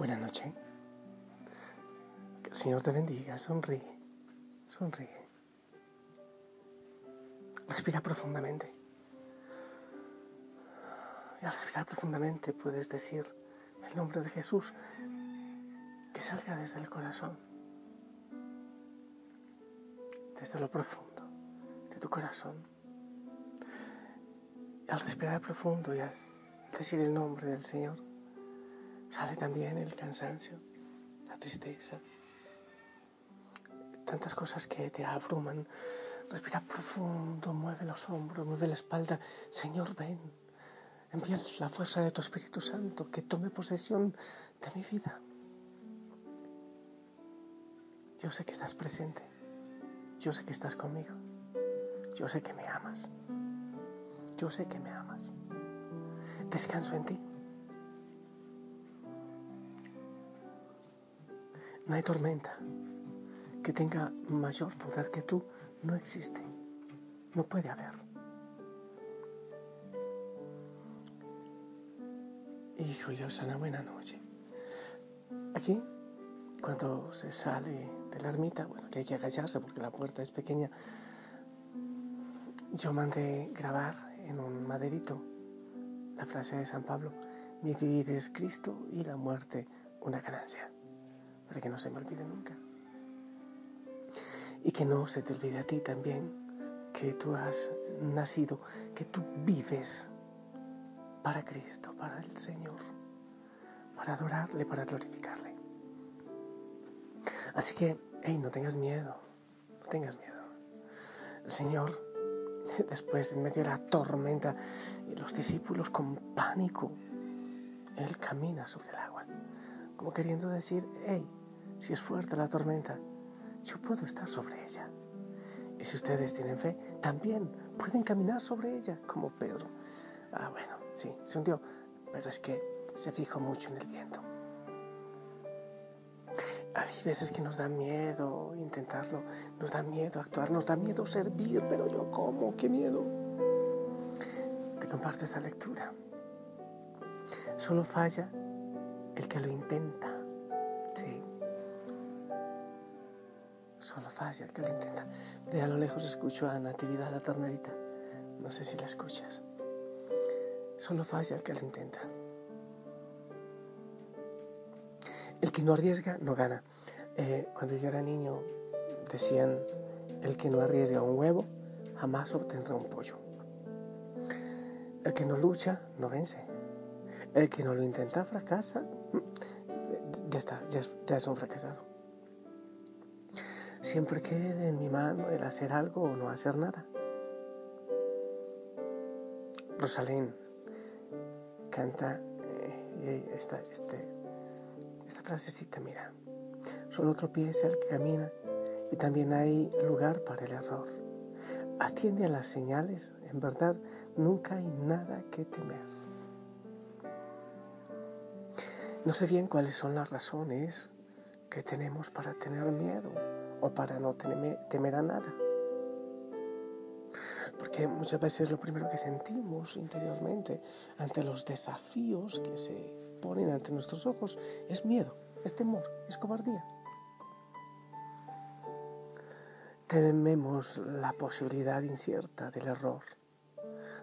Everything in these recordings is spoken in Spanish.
Buenas noches. Que el Señor te bendiga. Sonríe. Sonríe. Respira profundamente. Y al respirar profundamente puedes decir el nombre de Jesús que salga desde el corazón, desde lo profundo de tu corazón. Y al respirar profundo y al decir el nombre del Señor, sale también el cansancio, la tristeza, tantas cosas que te abruman. Respira profundo, mueve los hombros, mueve la espalda. Señor, ven. Envía la fuerza de tu Espíritu Santo que tome posesión de mi vida. Yo sé que estás presente. Yo sé que estás conmigo. Yo sé que me amas. Yo sé que me amas. Descanso en ti. No hay tormenta que tenga mayor poder que tú. No existe. No puede haber. Hijo Dios, una buena noche. Aquí, cuando se sale de la ermita, bueno, que hay que agacharse porque la puerta es pequeña, yo mandé grabar en un maderito la frase de San Pablo, mi vivir es Cristo y la muerte una ganancia para que no se me olvide nunca. Y que no se te olvide a ti también que tú has nacido, que tú vives para Cristo, para el Señor, para adorarle, para glorificarle. Así que, hey, no tengas miedo, no tengas miedo. El Señor, después, en medio de la tormenta, y los discípulos con pánico, Él camina sobre el agua, como queriendo decir, hey, si es fuerte la tormenta, yo puedo estar sobre ella. Y si ustedes tienen fe, también pueden caminar sobre ella, como Pedro. Ah, bueno, sí, se hundió, pero es que se fijó mucho en el viento. Hay veces que nos da miedo intentarlo, nos da miedo actuar, nos da miedo servir, pero yo cómo, qué miedo. Te comparto esta lectura. Solo falla el que lo intenta. Solo el que lo intenta. De a lo lejos escucho a Natividad la tornerita. No sé si la escuchas. Solo falla el que lo intenta. El que no arriesga no gana. Eh, cuando yo era niño decían, el que no arriesga un huevo jamás obtendrá un pollo. El que no lucha no vence. El que no lo intenta fracasa. Ya está, ya es un fracasado siempre quede en mi mano el hacer algo o no hacer nada. Rosalén canta eh, esta, este, esta frasecita, mira, solo tropieza el que camina y también hay lugar para el error. Atiende a las señales, en verdad nunca hay nada que temer. No sé bien cuáles son las razones que tenemos para tener miedo o para no temer, a nada. Porque muchas veces lo primero que sentimos interiormente ante los desafíos que se ponen ante nuestros ojos es miedo, es temor, es cobardía. Tememos la posibilidad incierta del error.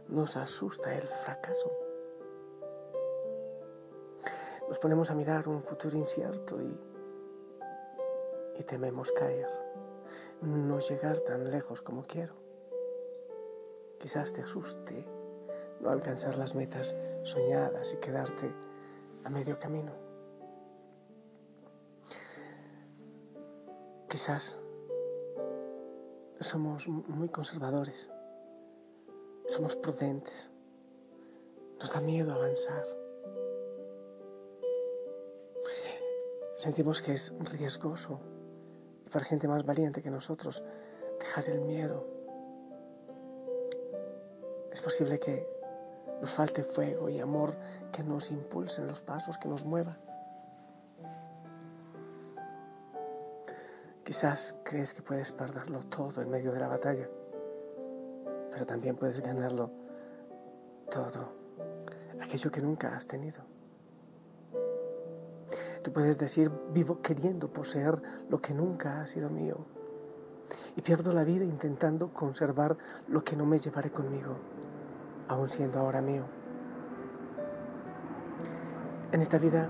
Nos asusta el fracaso. Nos ponemos a mirar un futuro incierto y y tememos caer, no llegar tan lejos como quiero. Quizás te asuste no alcanzar las metas soñadas y quedarte a medio camino. Quizás somos muy conservadores, somos prudentes, nos da miedo avanzar. Sentimos que es riesgoso para gente más valiente que nosotros dejar el miedo. Es posible que nos falte fuego y amor que nos impulsen los pasos, que nos mueva. Quizás crees que puedes perderlo todo en medio de la batalla, pero también puedes ganarlo todo, aquello que nunca has tenido. Puedes decir, vivo queriendo poseer lo que nunca ha sido mío, y pierdo la vida intentando conservar lo que no me llevaré conmigo, aun siendo ahora mío. En esta vida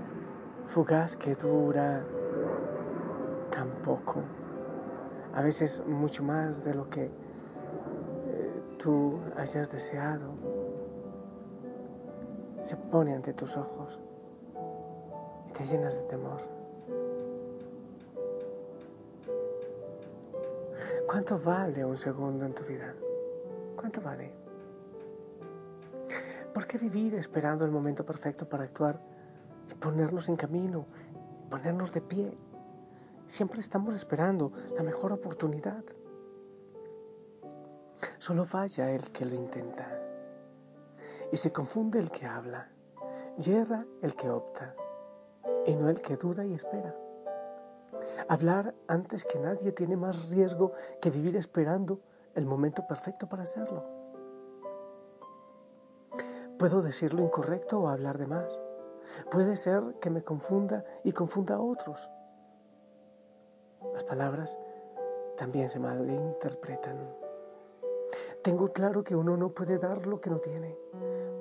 fugaz que dura tampoco. A veces mucho más de lo que eh, tú hayas deseado se pone ante tus ojos y te llenas de temor. ¿Cuánto vale un segundo en tu vida? ¿Cuánto vale? ¿Por qué vivir esperando el momento perfecto para actuar y ponernos en camino, ponernos de pie? Siempre estamos esperando la mejor oportunidad. Solo falla el que lo intenta. Y se confunde el que habla. Yerra el que opta. Y no el que duda y espera. Hablar antes que nadie tiene más riesgo que vivir esperando el momento perfecto para hacerlo. Puedo decir lo incorrecto o hablar de más. Puede ser que me confunda y confunda a otros. Las palabras también se malinterpretan. Tengo claro que uno no puede dar lo que no tiene.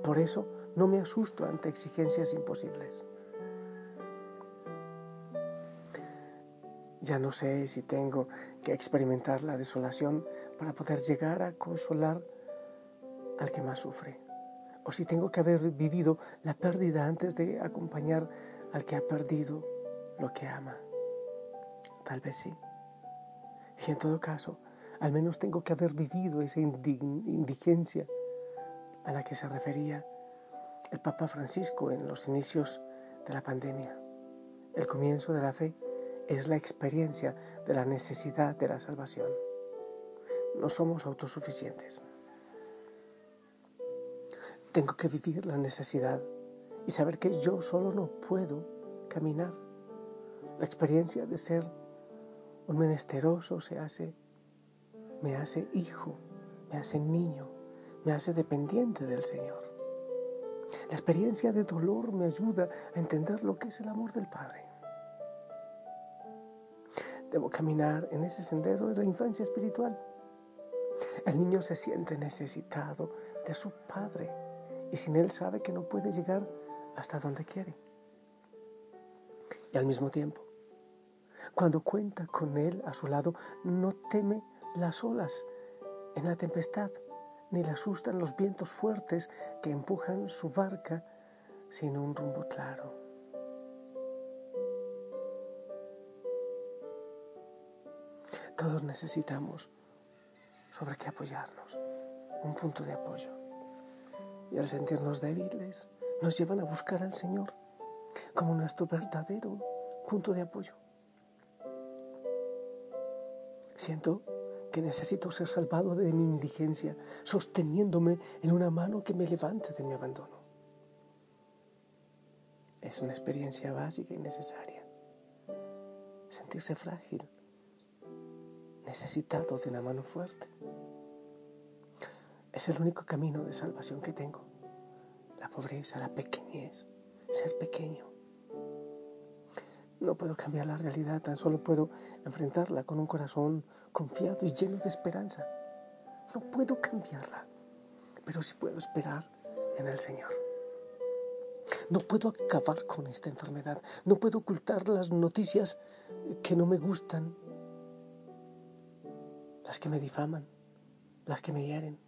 Por eso no me asusto ante exigencias imposibles. Ya no sé si tengo que experimentar la desolación para poder llegar a consolar al que más sufre. O si tengo que haber vivido la pérdida antes de acompañar al que ha perdido lo que ama. Tal vez sí. Y en todo caso, al menos tengo que haber vivido esa indigencia a la que se refería el Papa Francisco en los inicios de la pandemia. El comienzo de la fe es la experiencia de la necesidad de la salvación. No somos autosuficientes. Tengo que vivir la necesidad y saber que yo solo no puedo caminar. La experiencia de ser un menesteroso se hace, me hace hijo, me hace niño, me hace dependiente del Señor. La experiencia de dolor me ayuda a entender lo que es el amor del Padre. Debo caminar en ese sendero de la infancia espiritual. El niño se siente necesitado de su Padre y sin él sabe que no puede llegar hasta donde quiere. Y al mismo tiempo, cuando cuenta con Él a su lado, no teme las olas en la tempestad, ni le asustan los vientos fuertes que empujan su barca sin un rumbo claro. Todos necesitamos sobre qué apoyarnos, un punto de apoyo. Y al sentirnos débiles, nos llevan a buscar al Señor como nuestro verdadero punto de apoyo. Siento que necesito ser salvado de mi indigencia, sosteniéndome en una mano que me levante de mi abandono. Es una experiencia básica y necesaria. Sentirse frágil, necesitado de una mano fuerte. Es el único camino de salvación que tengo. La pobreza, la pequeñez, ser pequeño. No puedo cambiar la realidad, tan solo puedo enfrentarla con un corazón confiado y lleno de esperanza. No puedo cambiarla, pero sí puedo esperar en el Señor. No puedo acabar con esta enfermedad, no puedo ocultar las noticias que no me gustan, las que me difaman, las que me hieren.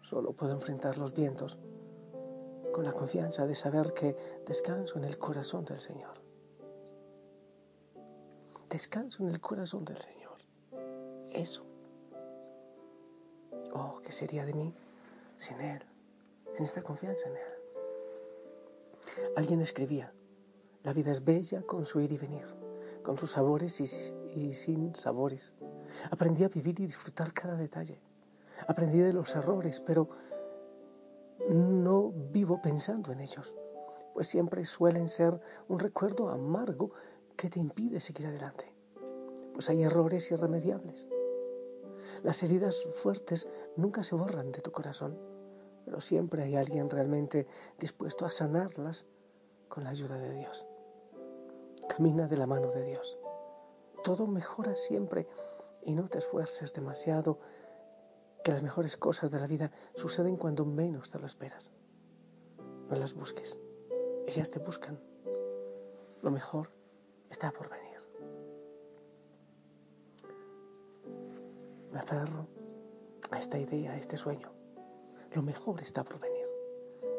Solo puedo enfrentar los vientos con la confianza de saber que descanso en el corazón del Señor. descanso en el corazón del Señor. Eso. Oh, ¿qué sería de mí sin Él? Sin esta confianza en Él. Alguien escribía, la vida es bella con su ir y venir, con sus sabores y, y sin sabores. Aprendí a vivir y disfrutar cada detalle. Aprendí de los errores, pero no vivo pensando en ellos, pues siempre suelen ser un recuerdo amargo que te impide seguir adelante, pues hay errores irremediables. Las heridas fuertes nunca se borran de tu corazón, pero siempre hay alguien realmente dispuesto a sanarlas con la ayuda de Dios. Camina de la mano de Dios. Todo mejora siempre y no te esfuerces demasiado que las mejores cosas de la vida suceden cuando menos te lo esperas. No las busques, ellas te buscan. Lo mejor está por venir. Me aferro a esta idea, a este sueño. Lo mejor está por venir.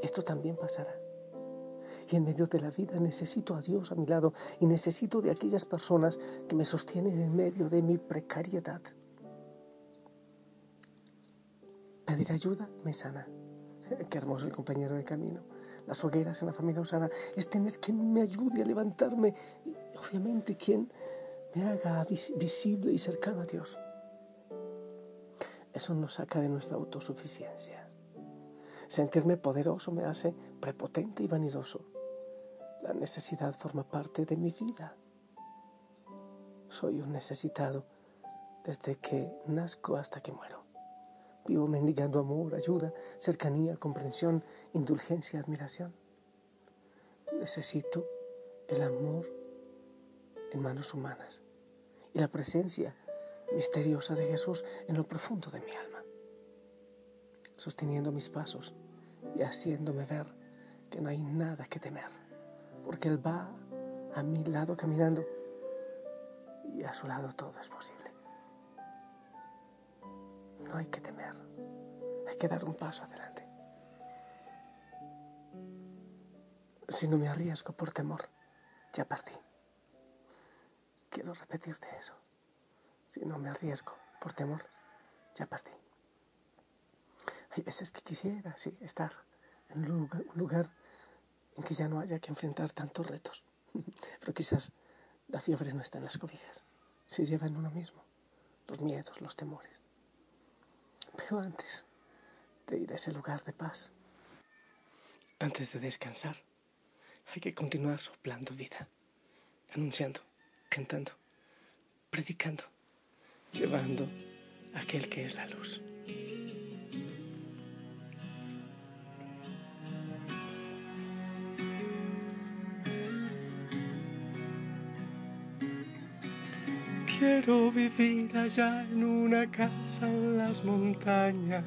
Esto también pasará. Y en medio de la vida necesito a Dios a mi lado y necesito de aquellas personas que me sostienen en medio de mi precariedad. Pedir ayuda me sana. Qué hermoso el compañero de camino. Las hogueras en la familia usada es tener quien me ayude a levantarme y obviamente quien me haga visible y cercano a Dios. Eso nos saca de nuestra autosuficiencia. Sentirme poderoso me hace prepotente y vanidoso. La necesidad forma parte de mi vida. Soy un necesitado desde que nazco hasta que muero. Vivo mendigando amor, ayuda, cercanía, comprensión, indulgencia, admiración. Necesito el amor en manos humanas y la presencia misteriosa de Jesús en lo profundo de mi alma, sosteniendo mis pasos y haciéndome ver que no hay nada que temer, porque Él va a mi lado caminando y a su lado todo es posible. No hay que temer, hay que dar un paso adelante. Si no me arriesgo por temor, ya partí. Quiero repetirte eso. Si no me arriesgo por temor, ya partí. Hay veces que quisiera, sí, estar en un lugar, en que ya no haya que enfrentar tantos retos. Pero quizás la fiebre no está en las cobijas, se lleva en uno mismo los miedos, los temores. Pero antes de ir a ese lugar de paz, antes de descansar, hay que continuar soplando vida, anunciando, cantando, predicando, llevando aquel que es la luz. Quiero vivir allá en una casa en las montañas,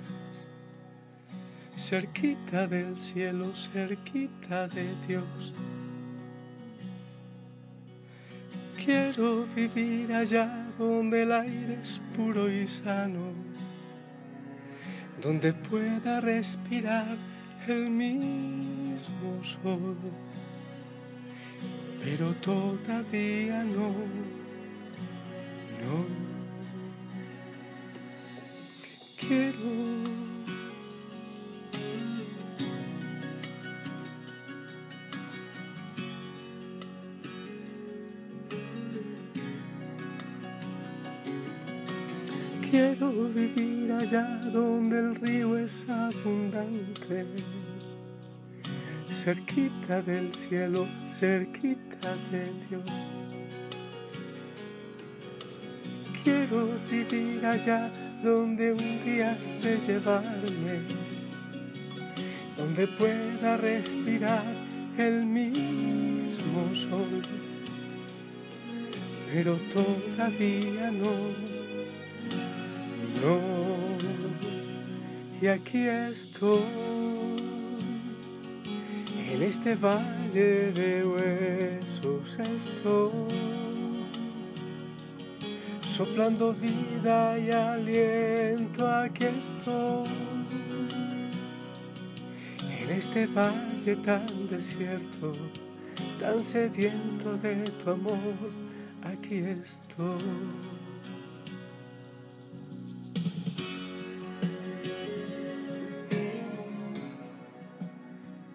cerquita del cielo, cerquita de Dios. Quiero vivir allá donde el aire es puro y sano, donde pueda respirar el mismo sol, pero todavía no quiero. Quiero vivir allá donde el río es abundante, cerquita del cielo, cerquita de Dios Quiero vivir allá donde un día esté llevarme, donde pueda respirar el mismo sol. Pero todavía no, no. Y aquí estoy, en este valle de huesos estoy soplando vida y aliento aquí estoy. En este valle tan desierto, tan sediento de tu amor, aquí estoy.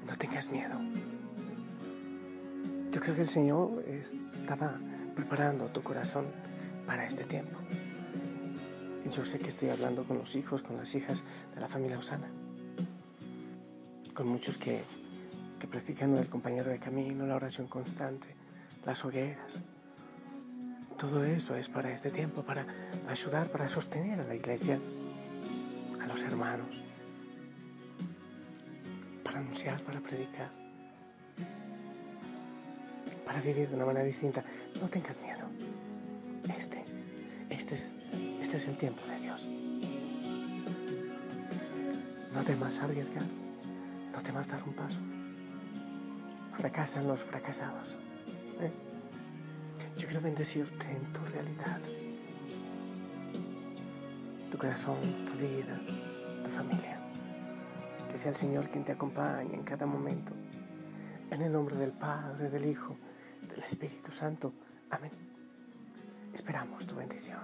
No tengas miedo. Yo creo que el Señor estaba preparando tu corazón para este tiempo. Yo sé que estoy hablando con los hijos, con las hijas de la familia Osana, con muchos que, que practican el compañero de camino, la oración constante, las hogueras. Todo eso es para este tiempo, para ayudar, para sostener a la iglesia, a los hermanos, para anunciar, para predicar, para vivir de una manera distinta. No tengas miedo. Este, este es, este es el tiempo de Dios. No temas arriesgar, no temas dar un paso. Fracasan los fracasados. ¿eh? Yo quiero bendecirte en tu realidad, tu corazón, tu vida, tu familia. Que sea el Señor quien te acompañe en cada momento. En el nombre del Padre, del Hijo, del Espíritu Santo. Amén. Esperamos tu bendición.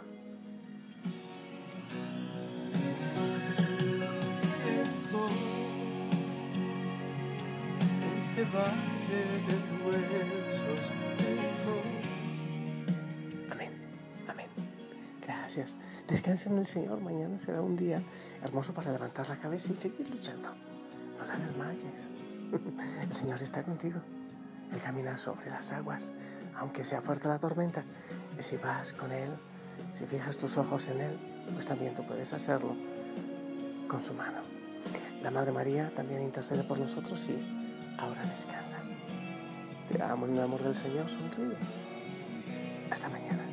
este valle de huesos Amén, amén. Gracias. Descansa en el Señor. Mañana será un día hermoso para levantar la cabeza y seguir luchando. No la desmayes. El Señor está contigo. Él camina sobre las aguas, aunque sea fuerte la tormenta. Y si vas con Él, si fijas tus ojos en Él, pues también tú puedes hacerlo con su mano. La Madre María también intercede por nosotros y ahora descansa. Te amo en el amor del Señor, sonríe. Hasta mañana.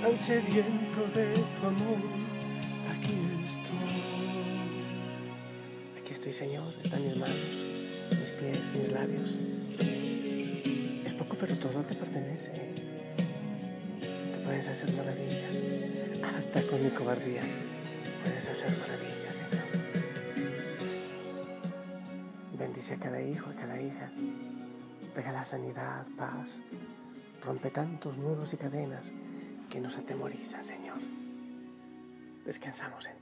Tan sediento de tu amor, Señor, están mis manos, mis pies, mis labios. Es poco, pero todo te pertenece. Tú puedes hacer maravillas, hasta con mi cobardía puedes hacer maravillas, Señor. Bendice a cada hijo, a cada hija. Regala sanidad, paz. Rompe tantos nudos y cadenas que nos atemorizan, Señor. Descansamos en ti.